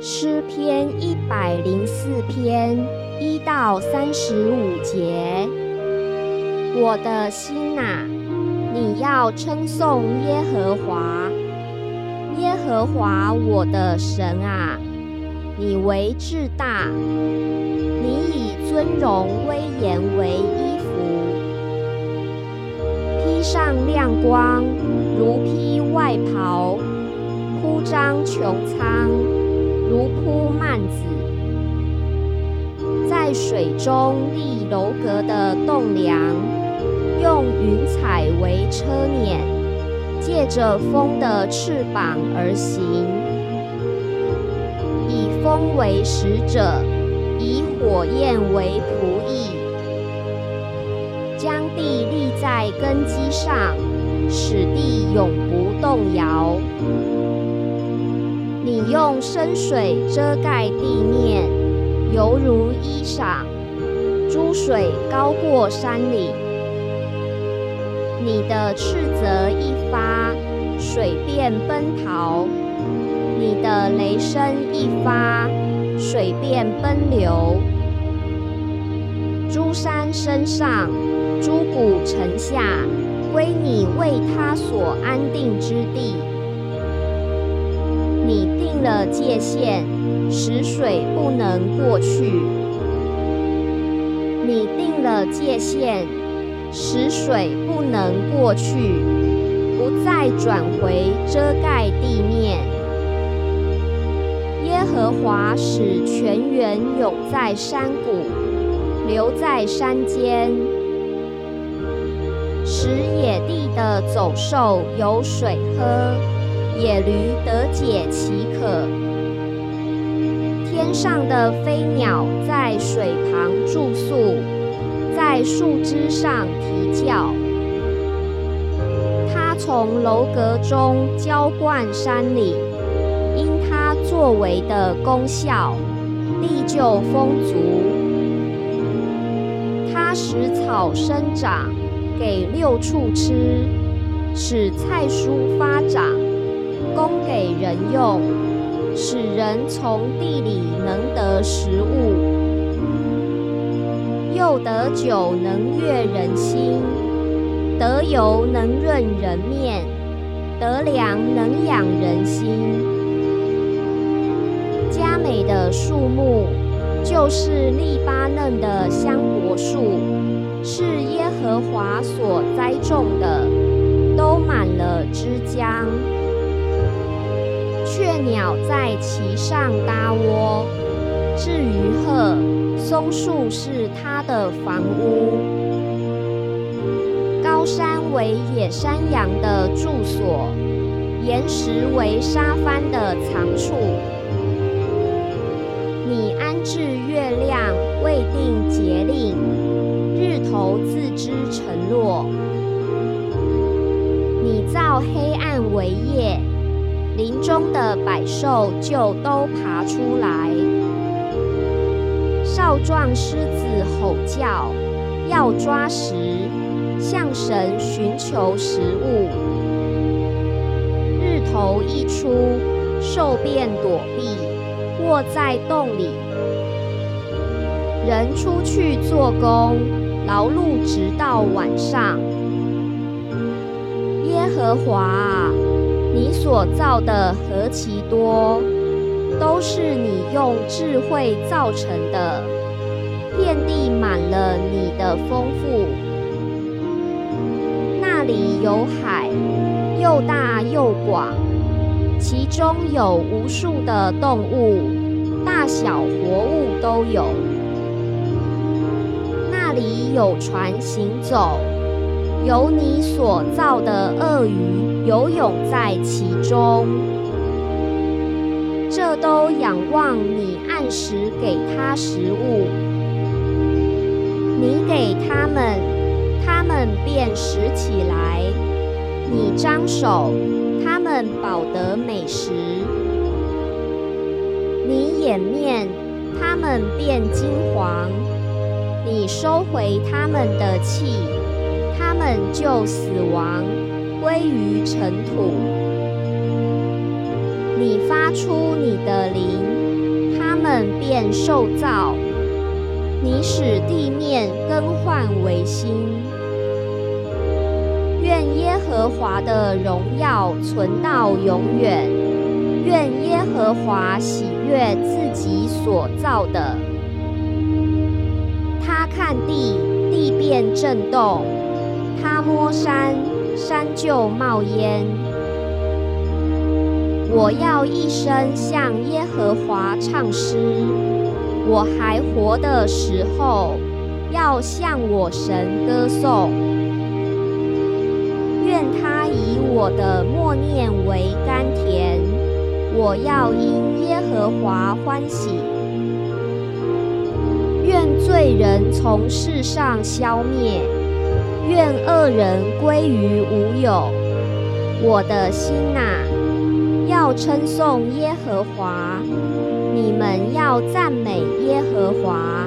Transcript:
诗篇一百零四篇一到三十五节。我的心呐，你要称颂耶和华，耶和华我的神啊，你为至大，你以尊荣威严为衣服，披上亮光，如披外袍，铺张穹苍，如铺幔子，在水中立楼阁的栋梁。用云彩为车辇，借着风的翅膀而行，以风为使者，以火焰为仆役，将地立在根基上，使地永不动摇。你用深水遮盖地面，犹如衣裳；珠水高过山岭。你的斥责一发，水便奔逃；你的雷声一发，水便奔流。诸山身上，诸谷沉下，归你为他所安定之地。定了界限，使水不能过去。你定了界限。使水不能过去，不再转回遮盖地面。耶和华使泉源涌在山谷，流在山间，使野地的走兽有水喝，野驴得解其渴。天上的飞鸟在水旁住宿。在树枝上啼叫，他从楼阁中浇灌山里，因它作为的功效，地就丰足。它使草生长，给六畜吃，使菜蔬发长，供给人用，使人从地里能得食物。又得酒能悦人心，得油能润人面，得粮能养人心。佳美的树木，就是利巴嫩的香柏树，是耶和华所栽种的，都满了枝浆。雀鸟在其上搭窝，至于鹤。松树是它的房屋，高山为野山羊的住所，岩石为沙帆的藏处。你安置月亮，未定节令，日头自知沉落。你造黑暗为夜，林中的百兽就都爬出来。少壮狮子吼叫，要抓食，向神寻求食物。日头一出，兽便躲避，卧在洞里。人出去做工，劳碌直到晚上。耶和华，你所造的何其多！都是你用智慧造成的，遍地满了你的丰富。那里有海，又大又广，其中有无数的动物，大小活物都有。那里有船行走，有你所造的鳄鱼游泳在其中。这都仰望你按时给他食物，你给他们，他们便拾起来；你张手，他们饱得美食；你掩面，他们变金黄；你收回他们的气，们就死亡，归于尘土。你发出你的灵，他们便受造。你使地面更换为新。愿耶和华的荣耀存到永远。愿耶和华喜悦自己所造的。他看地，地便震动；他摸山，山就冒烟。我要一生向耶和华唱诗。我还活的时候，要向我神歌颂。愿他以我的默念为甘甜，我要因耶和华欢喜。愿罪人从世上消灭，愿恶人归于无有。我的心呐，要称颂耶和华。你们要赞美耶和华。